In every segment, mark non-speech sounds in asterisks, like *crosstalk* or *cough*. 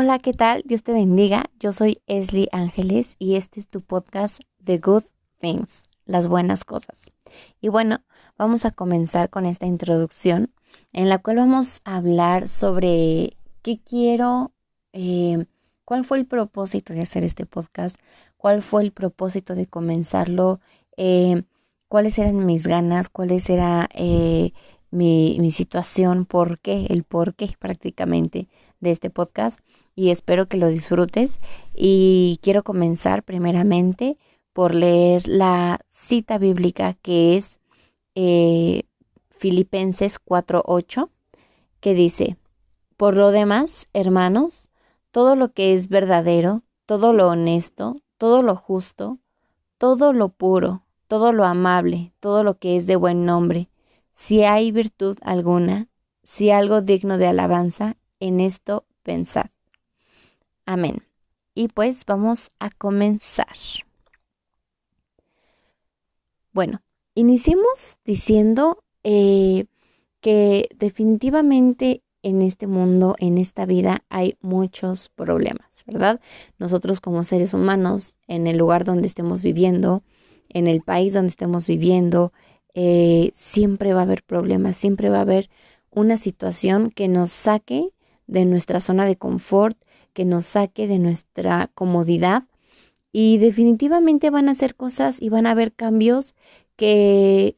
Hola, ¿qué tal? Dios te bendiga. Yo soy Esli Ángeles y este es tu podcast The Good Things, las buenas cosas. Y bueno, vamos a comenzar con esta introducción en la cual vamos a hablar sobre qué quiero, eh, cuál fue el propósito de hacer este podcast, cuál fue el propósito de comenzarlo, eh, cuáles eran mis ganas, cuáles era eh, mi, mi situación, por qué, el por qué prácticamente de este podcast y espero que lo disfrutes. Y quiero comenzar primeramente por leer la cita bíblica que es eh, Filipenses 4.8 que dice, por lo demás, hermanos, todo lo que es verdadero, todo lo honesto, todo lo justo, todo lo puro, todo lo amable, todo lo que es de buen nombre, si hay virtud alguna, si algo digno de alabanza, en esto pensad. Amén. Y pues vamos a comenzar. Bueno, iniciemos diciendo eh, que definitivamente en este mundo, en esta vida, hay muchos problemas, ¿verdad? Nosotros como seres humanos, en el lugar donde estemos viviendo, en el país donde estemos viviendo, eh, siempre va a haber problemas, siempre va a haber una situación que nos saque de nuestra zona de confort, que nos saque de nuestra comodidad y definitivamente van a ser cosas y van a haber cambios que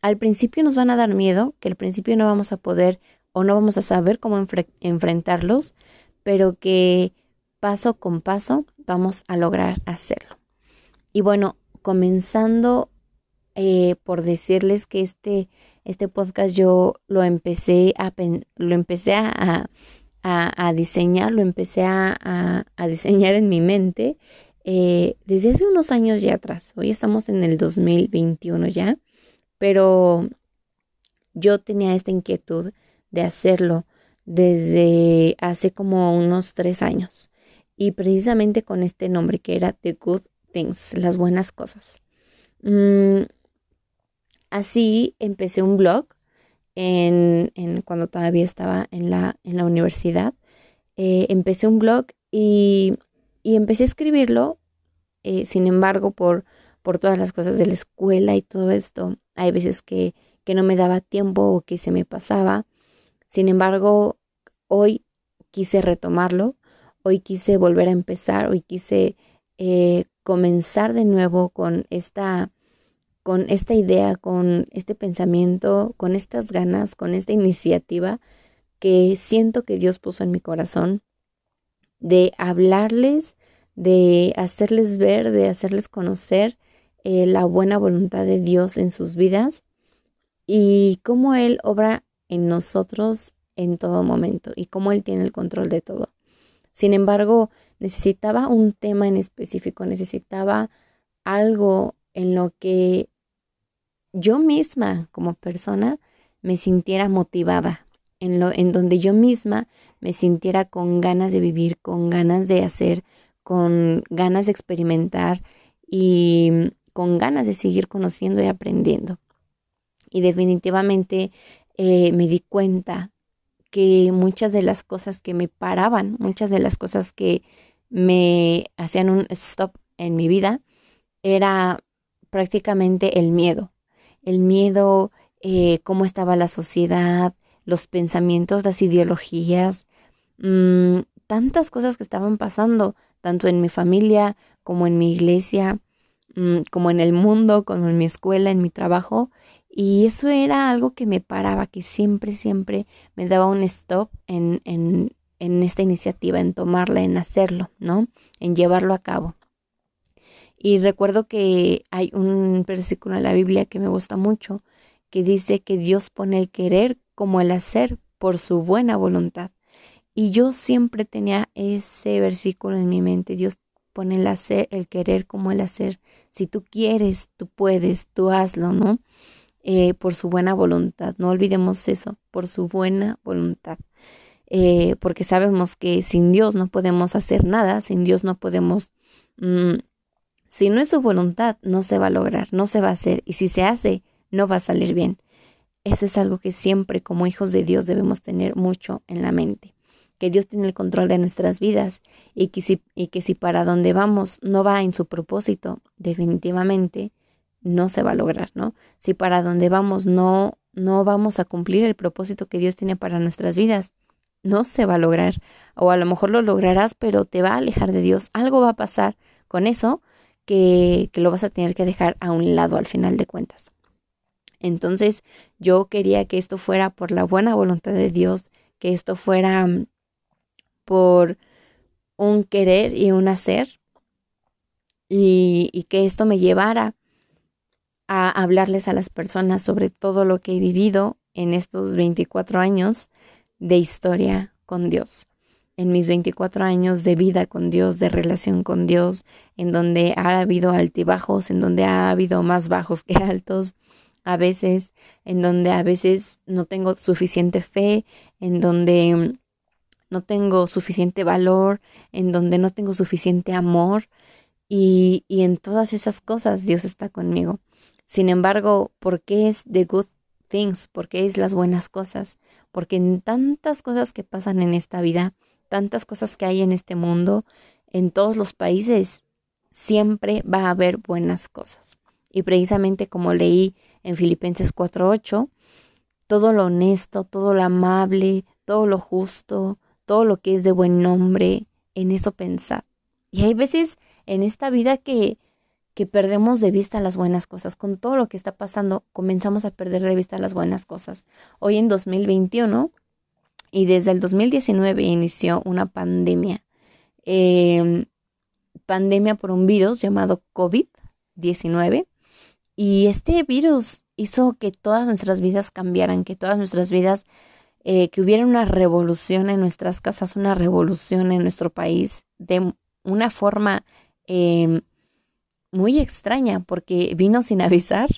al principio nos van a dar miedo, que al principio no vamos a poder o no vamos a saber cómo enfrentarlos, pero que paso con paso vamos a lograr hacerlo. Y bueno, comenzando eh, por decirles que este, este podcast yo lo empecé a, lo empecé a, a, diseñar, lo empecé a, diseñar en mi mente eh, desde hace unos años ya atrás. Hoy estamos en el 2021 ya, pero yo tenía esta inquietud de hacerlo desde hace como unos tres años y precisamente con este nombre que era The Good Things, las buenas cosas. Mm, Así empecé un blog en, cuando todavía estaba en la, en la universidad. Eh, empecé un blog y, empecé a escribirlo. Eh, sin embargo, por, por todas las cosas de la escuela y todo esto, hay veces que, que no me daba tiempo o que se me pasaba. Sin embargo, hoy quise retomarlo, hoy quise volver a empezar, hoy quise eh, comenzar de nuevo con esta con esta idea, con este pensamiento, con estas ganas, con esta iniciativa que siento que Dios puso en mi corazón de hablarles, de hacerles ver, de hacerles conocer eh, la buena voluntad de Dios en sus vidas y cómo Él obra en nosotros en todo momento y cómo Él tiene el control de todo. Sin embargo, necesitaba un tema en específico, necesitaba algo en lo que yo misma como persona me sintiera motivada, en, lo, en donde yo misma me sintiera con ganas de vivir, con ganas de hacer, con ganas de experimentar y con ganas de seguir conociendo y aprendiendo. Y definitivamente eh, me di cuenta que muchas de las cosas que me paraban, muchas de las cosas que me hacían un stop en mi vida, era prácticamente el miedo el miedo, eh, cómo estaba la sociedad, los pensamientos, las ideologías, mm, tantas cosas que estaban pasando, tanto en mi familia como en mi iglesia, mm, como en el mundo, como en mi escuela, en mi trabajo. Y eso era algo que me paraba, que siempre, siempre me daba un stop en, en, en esta iniciativa, en tomarla, en hacerlo, ¿no? En llevarlo a cabo. Y recuerdo que hay un versículo en la Biblia que me gusta mucho, que dice que Dios pone el querer como el hacer por su buena voluntad. Y yo siempre tenía ese versículo en mi mente. Dios pone el hacer, el querer como el hacer. Si tú quieres, tú puedes, tú hazlo, ¿no? Eh, por su buena voluntad. No olvidemos eso, por su buena voluntad. Eh, porque sabemos que sin Dios no podemos hacer nada, sin Dios no podemos mm, si no es su voluntad, no se va a lograr, no se va a hacer. Y si se hace, no va a salir bien. Eso es algo que siempre como hijos de Dios debemos tener mucho en la mente. que Dios tiene el control de nuestras vidas y que si, para donde vamos no va en su propósito, definitivamente no se va a lograr, ¿no? Si para donde vamos no, no vamos a cumplir el propósito que Dios tiene para nuestras vidas, no se va a lograr. O a lo mejor lo lograrás, pero te va a alejar de Dios. Algo va a pasar con eso que, lo vas a tener que dejar a un lado al final de cuentas. Entonces yo quería que esto fuera por la buena voluntad de Dios, que esto fuera mm, por un querer y un hacer, y, y que esto me llevara a hablarles a las personas sobre todo lo que he vivido en estos 24 años de historia con Dios. En mis 24 años de vida con Dios, de relación con Dios, en donde ha habido altibajos, en donde ha habido más bajos que *laughs* altos, a veces, en donde a veces no tengo suficiente fe, en donde no tengo suficiente valor, en donde no tengo suficiente amor, y, y en todas esas cosas Dios está conmigo. Sin embargo, ¿por qué es the good things? ¿Por qué es las buenas cosas? Porque en tantas cosas que pasan en esta vida, tantas cosas que hay en este mundo, en todos los países, siempre va a haber buenas cosas. Y precisamente como leí en Filipenses 4:8, todo lo honesto, todo lo amable, todo lo justo, todo lo que es de buen nombre, en eso pensad. Y hay veces en esta vida que, que perdemos de vista las buenas cosas. Con todo lo que está pasando, comenzamos a perder de vista las buenas cosas. Hoy en 2021 y desde el 2019 inició una pandemia. Em, pandemia por un virus llamado COVID-19 y este virus hizo que todas nuestras vidas cambiaran, que todas nuestras vidas, eh, que hubiera una revolución en nuestras casas, una revolución en nuestro país, de una forma em, muy extraña, porque vino sin *laughs* avisar,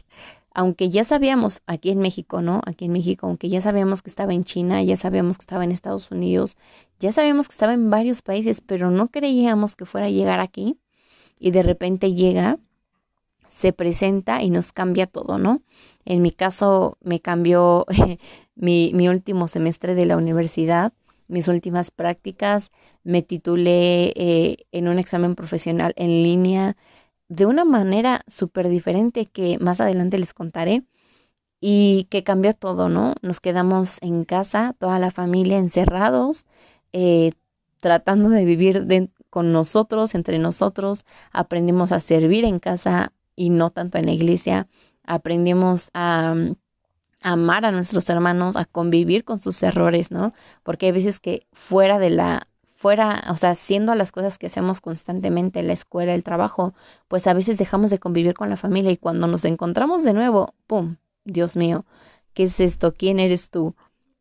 aunque ya sabíamos aquí en México, ¿no? Aquí en México, aunque ya sabíamos que estaba en China, ya sabíamos que estaba en Estados Unidos, ya sabíamos que estaba en varios países, pero no creíamos que fuera a llegar aquí y de repente llega se presenta y nos cambia todo, ¿no? En mi caso me cambió *laughs* mi, mi, último semestre de la universidad, mis últimas prácticas, me titulé eh, en un examen profesional en línea de una manera súper diferente que más adelante les contaré y que cambió todo, ¿no? Nos quedamos en casa, toda la familia encerrados, eh, tratando de vivir con nosotros, entre nosotros, aprendimos a servir en casa, y no tanto en la iglesia. Aprendimos a, mm, amar a nuestros hermanos, a convivir con sus errores, ¿no? Porque hay veces que fuera de la fuera, o sea, haciendo las cosas que hacemos constantemente, la escuela, el trabajo, pues a veces dejamos de convivir con la familia y cuando nos encontramos de nuevo, ¡pum! Dios mío, ¿qué es esto? ¿Quién eres tú?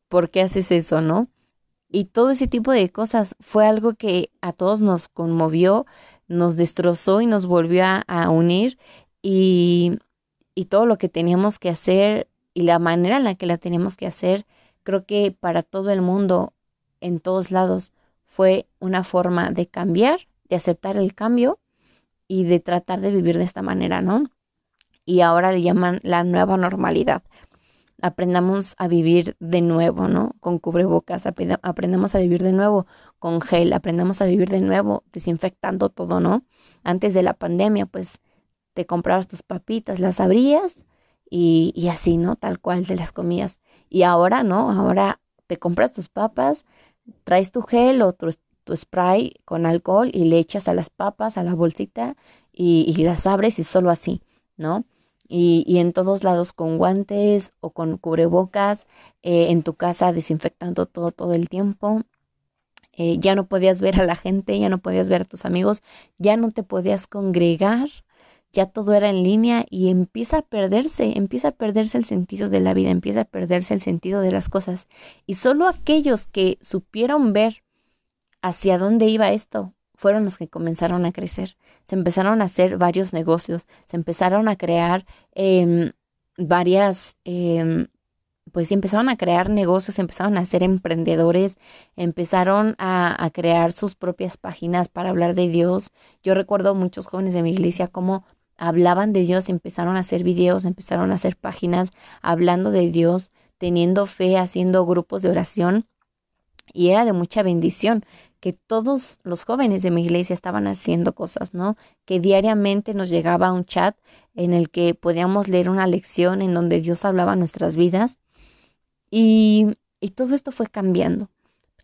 ¿Por qué haces eso, no? Y todo ese tipo de cosas fue algo que a todos nos conmovió, nos destrozó y nos volvió a unir y, y todo lo que teníamos que hacer y la manera en la que la teníamos que hacer, creo que para todo el mundo, en todos lados, fue una forma de cambiar, de aceptar el cambio y de tratar de vivir de esta manera, ¿no? Y ahora le llaman la nueva normalidad. Aprendamos a vivir de nuevo, ¿no? Con cubrebocas, aprendamos a vivir de nuevo con gel, aprendamos a vivir de nuevo desinfectando todo, ¿no? Antes de la pandemia, pues te comprabas tus papitas, las abrías y, y así, ¿no? Tal cual te las comías. Y ahora, ¿no? Ahora te compras tus papas, traes tu gel o tu, spray con alcohol y le echas a las papas, a la bolsita y, y las abres y solo así, ¿no? Y, y, en todos lados con guantes o con cubrebocas, eh, en tu casa desinfectando todo, todo el tiempo. Eh, ya no podías ver a la gente, ya no podías ver a tus amigos, ya no te podías congregar ya todo era en línea y empieza a perderse, empieza a perderse el sentido de la vida, empieza a perderse el sentido de las cosas. Y solo aquellos que supieron ver hacia dónde iba esto fueron los que comenzaron a crecer. Se empezaron a hacer varios negocios, se empezaron a crear eh, varias, eh, pues empezaron a crear negocios, empezaron a ser emprendedores, empezaron a, a crear sus propias páginas para hablar de Dios. Yo recuerdo muchos jóvenes de mi iglesia como hablaban de Dios, empezaron a hacer videos, empezaron a hacer páginas hablando de Dios, teniendo fe, haciendo grupos de oración. y era de mucha bendición que todos los jóvenes de mi iglesia estaban haciendo cosas, ¿no? Que diariamente nos llegaba un chat en el que podíamos leer una lección en donde Dios hablaba nuestras vidas y, todo esto fue cambiando.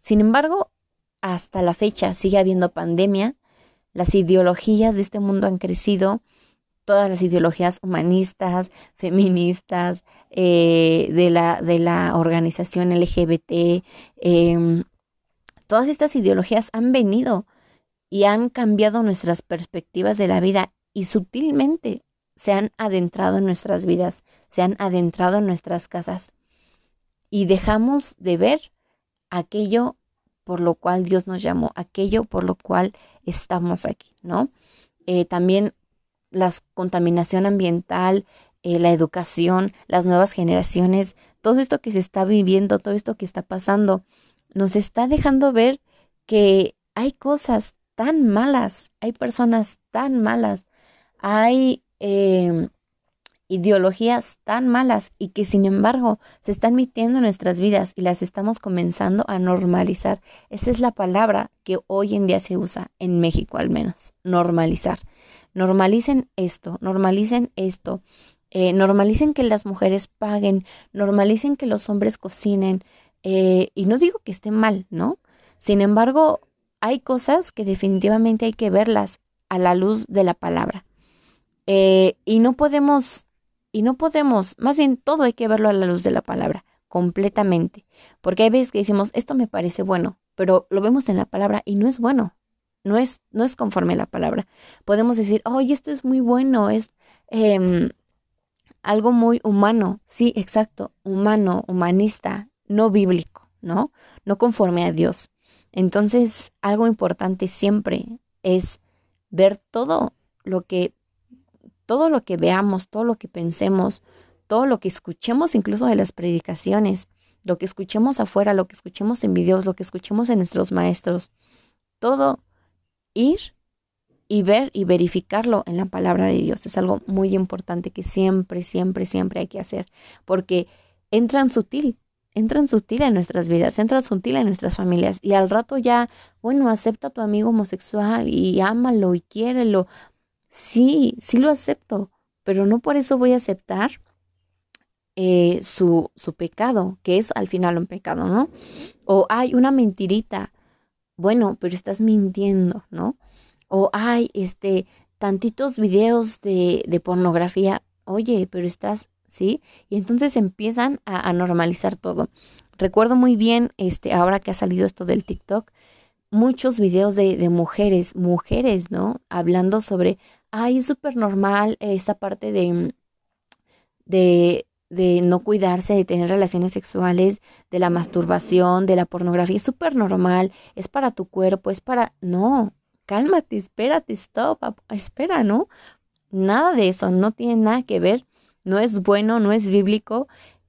Sin embargo, hasta la fecha sigue habiendo pandemia, las ideologías de este mundo han crecido, todas las ideologías humanistas, feministas, eh, de, la, de la organización LGBT, eh, todas estas ideologías han venido y han cambiado nuestras perspectivas de la vida y sutilmente se han adentrado en nuestras vidas, se han adentrado en nuestras casas y dejamos de ver aquello por lo cual Dios nos llamó, aquello por lo cual estamos aquí, ¿no? Eh, también la contaminación ambiental, eh, la educación, las nuevas generaciones, todo esto que se está viviendo, todo esto que está pasando, nos está dejando ver que hay cosas tan malas, hay personas tan malas, hay em, ideologías tan malas y que sin embargo se están metiendo en nuestras vidas y las estamos comenzando a normalizar. Esa es la palabra que hoy en día se usa en México al menos, normalizar. Normalicen esto, normalicen esto, eh, normalicen que las mujeres paguen, normalicen que los hombres cocinen, eh, y no digo que esté mal, ¿no? Sin embargo, hay cosas que definitivamente hay que verlas a la luz de la palabra. Eh, y no podemos, y no podemos, más bien todo hay que verlo a la luz de la palabra, completamente. Porque hay veces que decimos, esto me parece bueno, pero lo vemos en la palabra y no es bueno. No es, no es conforme a la palabra. Podemos decir, oye, esto es muy bueno, es em, algo muy humano. Sí, exacto, humano, humanista, no bíblico, ¿no? No conforme a Dios. Entonces, algo importante siempre es ver todo lo que todo lo que veamos, todo lo que pensemos, todo lo que escuchemos incluso de las predicaciones, lo que escuchemos afuera, lo que escuchemos en videos, lo que escuchemos en nuestros maestros, todo ir y ver y verificarlo en la palabra de Dios. Es algo muy importante que siempre, siempre, siempre hay que hacer, porque entran sutil, entran sutil en nuestras vidas, entran sutil en nuestras familias y al rato ya, bueno, acepta a tu amigo homosexual y ámalo y quiérelo. Sí, sí lo acepto, pero no por eso voy a aceptar eh, su, su pecado, que es al final un pecado, ¿no? O hay una mentirita, bueno, pero estás mintiendo, ¿no? O hay este tantitos videos de, de pornografía, oye, pero estás ¿sí? Y entonces empiezan a, normalizar todo. Recuerdo muy bien, este, ahora que ha salido esto del TikTok, muchos videos de, de mujeres, mujeres, ¿no? Hablando sobre, ay, es súper normal esa parte de, de, de no cuidarse, de tener relaciones sexuales, de la masturbación, de la pornografía, es súper normal, es para tu cuerpo, es para... No, cálmate, espérate, stop, espera, ¿no? Nada de eso, no tiene nada que ver no es bueno, no es bíblico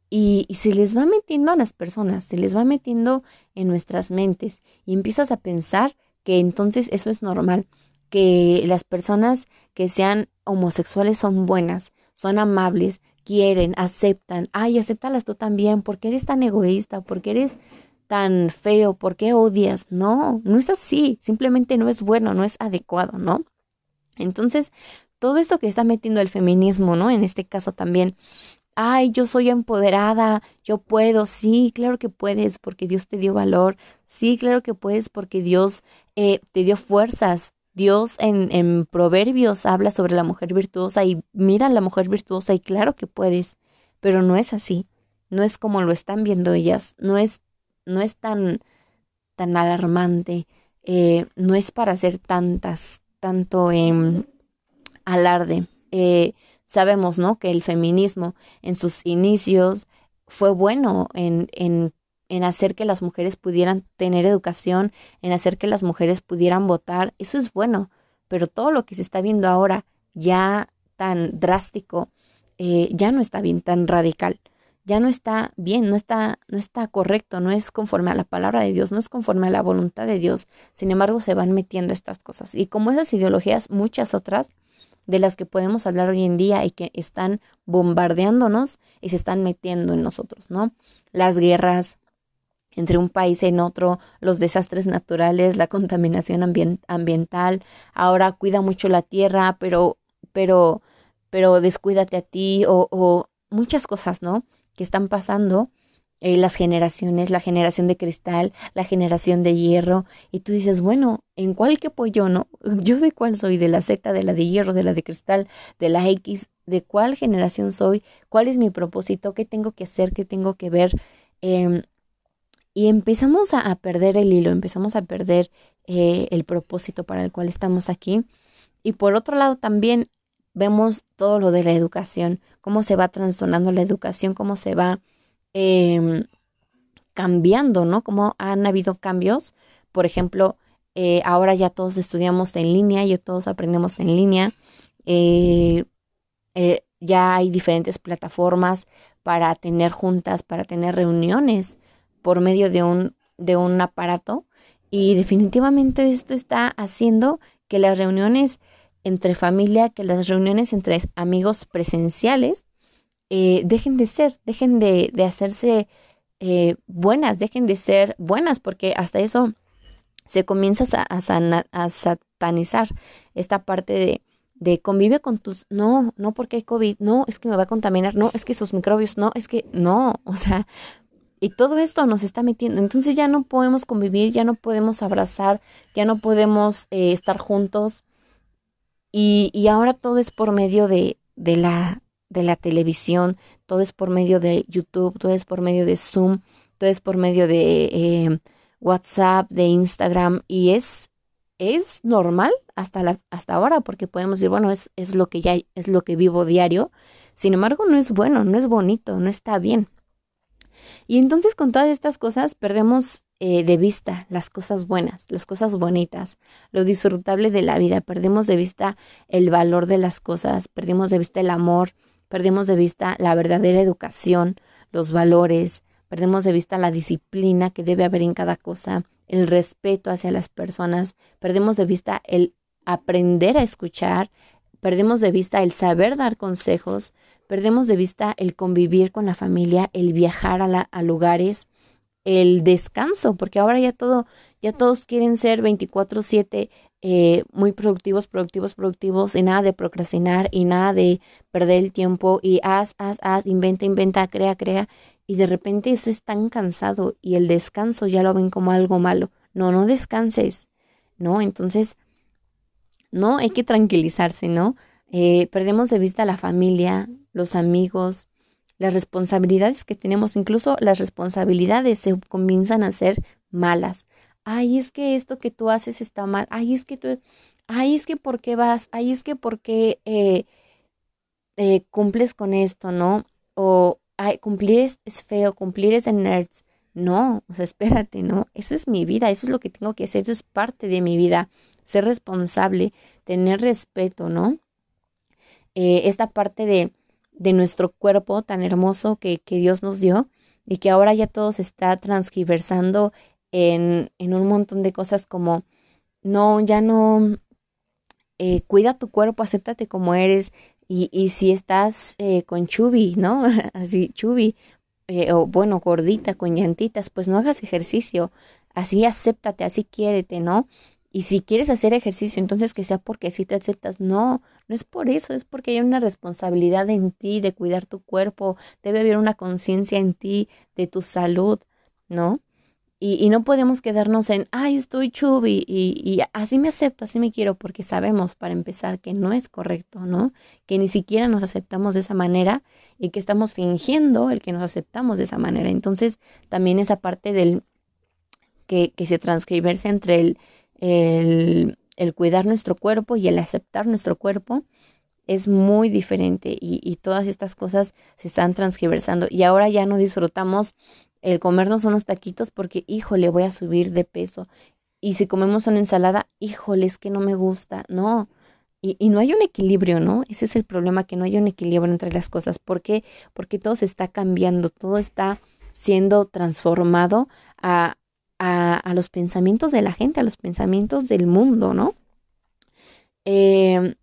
y, se les va metiendo a las personas, se les va metiendo en nuestras mentes y empiezas a pensar que entonces eso es normal, que las personas que sean homosexuales son buenas, son amables, quieren, aceptan, ay, acéptalas tú también, porque eres tan egoísta, porque eres tan feo, ¿por qué odias? No, no es así, simplemente no es bueno, no es adecuado, ¿no? Entonces, todo esto que está metiendo el feminismo, ¿no? En este caso también, ay, yo soy empoderada, yo puedo, sí, claro que puedes porque Dios te dio valor, sí, claro que puedes porque Dios eh, te dio fuerzas. Dios en, en Proverbios habla sobre la mujer virtuosa y mira a la mujer virtuosa y claro que puedes, pero no es así, no es como lo están viendo ellas, no es, no es tan, tan alarmante, eh, no es para hacer tantas, tanto en alarde. Eh, sabemos, ¿no? Que el feminismo en sus inicios fue bueno en, en, en hacer que las mujeres pudieran tener educación, en hacer que las mujeres pudieran votar. Eso es bueno, pero todo lo que se está viendo ahora ya tan drástico, eh, ya no está bien, tan radical ya no está bien, no está, no está correcto, no es conforme a la palabra de Dios, no es conforme a la voluntad de Dios. Sin embargo, se van metiendo estas cosas. Y como esas ideologías, muchas otras, de las que podemos hablar hoy en día y que están bombardeándonos y se están metiendo en nosotros, ¿no? Las guerras, entre un país en otro, los desastres naturales, la contaminación ambiental, ahora cuida mucho la tierra, pero, pero, pero descuídate a ti, o, o muchas cosas, ¿no? Que están pasando eh, las generaciones, la generación de cristal, la generación de hierro, y tú dices, bueno, ¿en cuál que yo, no? *laughs* ¿Yo de cuál soy? ¿De la Z, de la de hierro, de la de cristal, de la X? ¿De cuál generación soy? ¿Cuál es mi propósito? ¿Qué tengo que hacer? ¿Qué tengo que ver? Em, y empezamos a, perder el hilo, empezamos a perder eh, el propósito para el cual estamos aquí. Y por otro lado también vemos todo lo de la educación, cómo se va trastornando la educación, cómo se va Em, cambiando, ¿no? Como han habido cambios. Por ejemplo, eh, ahora ya todos estudiamos en línea, ya todos aprendemos en línea. Eh, eh, ya hay diferentes plataformas para tener juntas, para tener reuniones por medio de un, de un aparato. Y definitivamente esto está haciendo que las reuniones entre familia, que las reuniones entre amigos presenciales eh, dejen de ser, dejen de, de hacerse eh, buenas, dejen de ser buenas, porque hasta eso se comienza a, a, satanizar esta parte de, de convive con tus, no, no porque hay COVID, no, es que me va a contaminar, no, es que esos microbios, no, es que no, *laughs* o sea, y todo esto nos está metiendo, entonces ya no podemos convivir, ya no podemos abrazar, ya no podemos eh, estar juntos y, y ahora todo es por medio de, de la de la televisión, todo es por medio de YouTube, todo es por medio de Zoom, todo es por medio de eh, WhatsApp, de Instagram y es, es normal hasta, la, hasta ahora porque podemos decir, bueno, es, es lo que ya es lo que vivo diario. Sin embargo, no es bueno, no es bonito, no está bien. Y entonces con todas estas cosas perdemos eh, de vista las cosas buenas, las cosas bonitas, lo disfrutable de la vida, perdemos de vista el valor de las cosas, perdemos de vista el amor, perdemos de vista la verdadera educación, los valores, perdemos de vista la disciplina que debe haber en cada cosa, el respeto hacia las personas, perdemos de vista el aprender a escuchar, perdemos de vista el saber dar consejos, perdemos de vista el convivir con la familia, el viajar a, a lugares, el descanso, porque ahora ya todo, ya todos quieren ser 24/7 eh, muy productivos, productivos, productivos y nada de procrastinar y nada de perder el tiempo y haz, haz, haz, inventa, inventa, crea, crea y de repente eso es tan cansado y el descanso ya lo ven como algo malo. No, no descanses, ¿no? Entonces, no, hay que tranquilizarse, ¿no? Eh, perdemos de vista la familia, los amigos, las responsabilidades que tenemos, incluso las responsabilidades se comienzan a ser malas ay, es que esto que tú haces está mal, ay, es que tú, ay, es que por qué vas, ay, es que por qué eh, eh, cumples con esto, ¿no? O, ay, cumplir es, feo, cumplir es de nerds. No, o sea, *laughs* espérate, ¿no? Esa es mi vida, eso es lo que tengo que hacer, eso es parte de mi vida, ser responsable, tener respeto, ¿no? Eh, esta parte de, de nuestro cuerpo tan hermoso que, que Dios nos dio y que ahora ya todo se está transgiversando en, en un montón de cosas como, no, ya no, eh, cuida tu cuerpo, acéptate como eres. Y, y si estás eh, con chubi, ¿no? *laughs* Así, chubi, eh, o bueno, gordita, con llantitas, pues no hagas ejercicio. Así acéptate, así quiérete, ¿no? Y si quieres hacer ejercicio, entonces que sea porque así te aceptas. No, no es por eso, es porque hay una responsabilidad en ti de cuidar tu cuerpo, debe haber una conciencia en ti de tu salud, ¿no? Y, no podemos quedarnos en, ay, estoy chubby y, y, así me acepto, así me quiero, porque sabemos para empezar que no es correcto, ¿no? Que ni siquiera nos aceptamos de esa manera y que estamos fingiendo el que nos aceptamos de esa manera. Entonces, también esa parte del que, que se transcriberse entre el, el, el cuidar nuestro cuerpo y el aceptar nuestro cuerpo es muy diferente y, y todas estas cosas se están transgiversando y ahora ya no disfrutamos el comernos unos taquitos porque, híjole, voy a subir de peso. Y si comemos una ensalada, híjole, es que no me gusta. No. Y, y, no hay un equilibrio, ¿no? Ese es el problema, que no hay un equilibrio entre las cosas. ¿Por qué? Porque todo se está cambiando, todo está siendo transformado a, a, a los pensamientos de la gente, a los pensamientos del mundo, ¿no? Eh,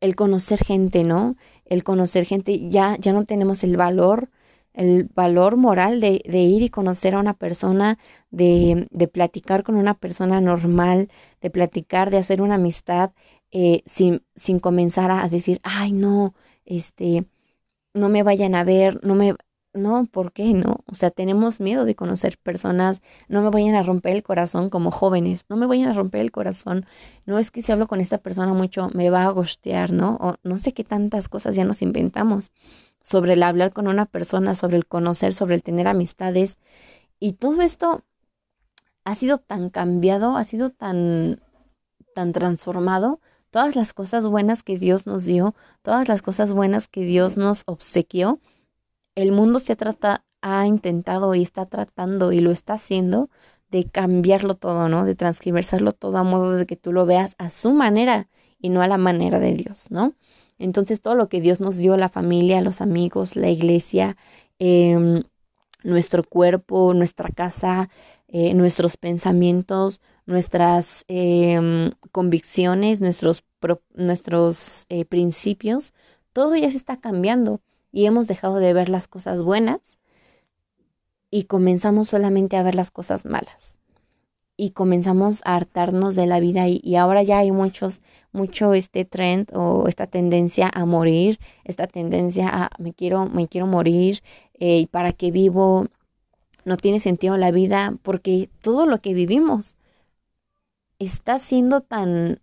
el conocer gente, ¿no? El conocer gente, ya, ya no tenemos el valor el valor moral de, de ir y conocer a una persona, de, de, platicar con una persona normal, de platicar, de hacer una amistad, eh, sin, sin comenzar a decir, ay, no, este, no me vayan a ver, no me, no, ¿por qué no? O sea, tenemos miedo de conocer personas, no me vayan a romper el corazón como jóvenes, no me vayan a romper el corazón, no es que si hablo con esta persona mucho me va a gostear, ¿no? O no sé qué tantas cosas ya nos inventamos sobre el hablar con una persona, sobre el conocer, sobre el tener amistades. Y todo esto ha sido tan cambiado, ha sido tan, tan transformado. Todas las cosas buenas que Dios nos dio, todas las cosas buenas que Dios nos obsequió, el mundo se ha, ha intentado y está tratando y lo está haciendo de cambiarlo todo, ¿no? De transgiversarlo todo a modo de que tú lo veas a su manera y no a la manera de Dios, ¿no? Entonces todo lo que Dios nos dio, la familia, los amigos, la iglesia, em, nuestro cuerpo, nuestra casa, eh, nuestros pensamientos, nuestras em, convicciones, nuestros, nuestros eh, principios, todo ya se está cambiando y hemos dejado de ver las cosas buenas y comenzamos solamente a ver las cosas malas. Y comenzamos a hartarnos de la vida y, ahora ya hay muchos, mucho este trend o esta tendencia a morir, esta tendencia a me quiero, me quiero morir, eh, y para qué vivo, no tiene sentido la vida, porque todo lo que vivimos está siendo tan,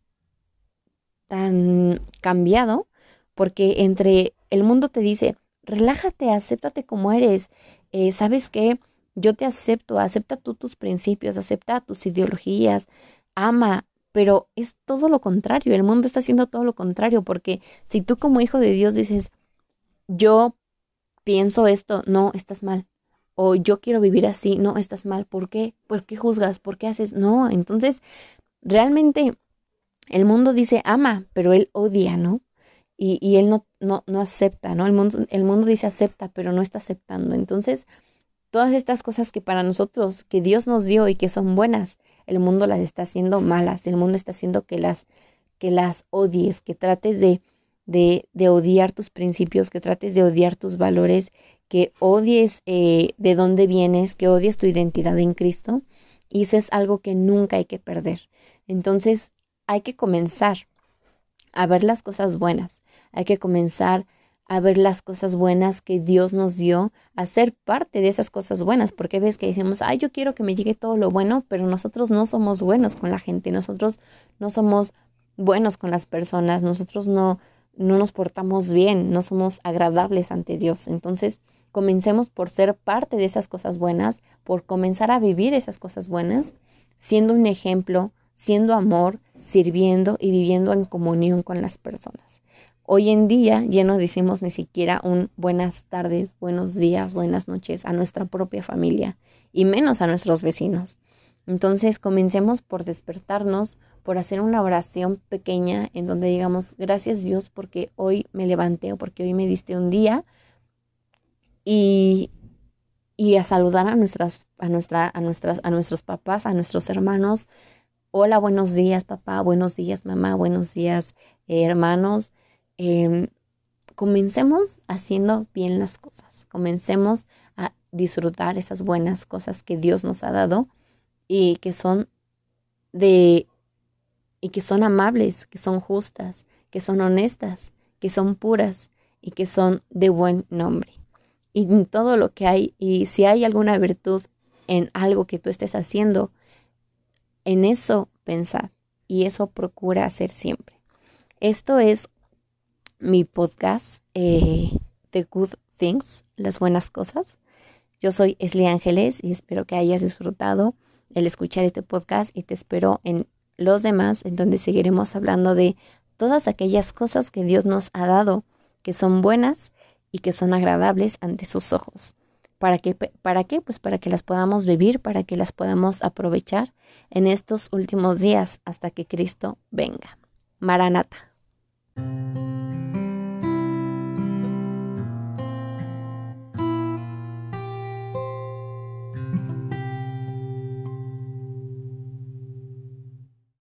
tan cambiado, porque entre el mundo te dice, relájate, acéptate como eres. Eh, ¿Sabes qué? Yo te acepto, acepta tú tus principios, acepta tus ideologías, ama, pero es todo lo contrario. El mundo está haciendo todo lo contrario, porque si tú como hijo de Dios dices, yo pienso esto, no, estás mal. O yo quiero vivir así, no, estás mal. ¿Por qué? ¿Por qué juzgas? ¿Por qué haces? No, entonces, realmente el mundo dice ama, pero él odia, ¿no? Y, y él no, no, no acepta, ¿no? El mundo, el mundo dice acepta, pero no está aceptando. Entonces, todas estas cosas que para nosotros, que Dios nos dio y que son buenas, el mundo las está haciendo malas, el mundo está haciendo que las, que las odies, que trates de, de, de odiar tus principios, que trates de odiar tus valores, que odies eh, de dónde vienes, que odies tu identidad en Cristo. Y eso es algo que nunca hay que perder. Entonces, hay que comenzar a ver las cosas buenas, hay que comenzar a ver las cosas buenas que Dios nos dio, a ser parte de esas cosas buenas, porque ves que decimos, ay, yo quiero que me llegue todo lo bueno, pero nosotros no somos buenos con la gente, nosotros no somos buenos con las personas, nosotros no, no nos portamos bien, no somos agradables ante Dios. Entonces, comencemos por ser parte de esas cosas buenas, por comenzar a vivir esas cosas buenas, siendo un ejemplo, siendo amor, sirviendo y viviendo en comunión con las personas. Hoy en día ya no decimos ni siquiera un buenas tardes, buenos días, buenas noches a nuestra propia familia y menos a nuestros vecinos. Entonces comencemos por despertarnos, por hacer una oración pequeña en donde digamos gracias Dios porque hoy me levanté o porque hoy me diste un día y, y a saludar a nuestras, a nuestra, a nuestras, a nuestros papás, a nuestros hermanos. Hola, buenos días papá, buenos días mamá, buenos días hermanos Em, comencemos haciendo bien las cosas, comencemos a disfrutar esas buenas cosas que Dios nos ha dado y que son de y que son amables, que son justas, que son honestas, que son puras y que son de buen nombre. Y todo lo que hay, y si hay alguna virtud en algo que tú estés haciendo, en eso pensad y eso procura hacer siempre. Esto es mi podcast eh, The Good Things, las buenas cosas. Yo soy Esli Ángeles y espero que hayas disfrutado el escuchar este podcast y te espero en los demás, en donde seguiremos hablando de todas aquellas cosas que Dios nos ha dado, que son buenas y que son agradables ante sus ojos. ¿Para qué? ¿Para qué? Pues para que las podamos vivir, para que las podamos aprovechar en estos últimos días hasta que Cristo venga. Maranata. Thank you.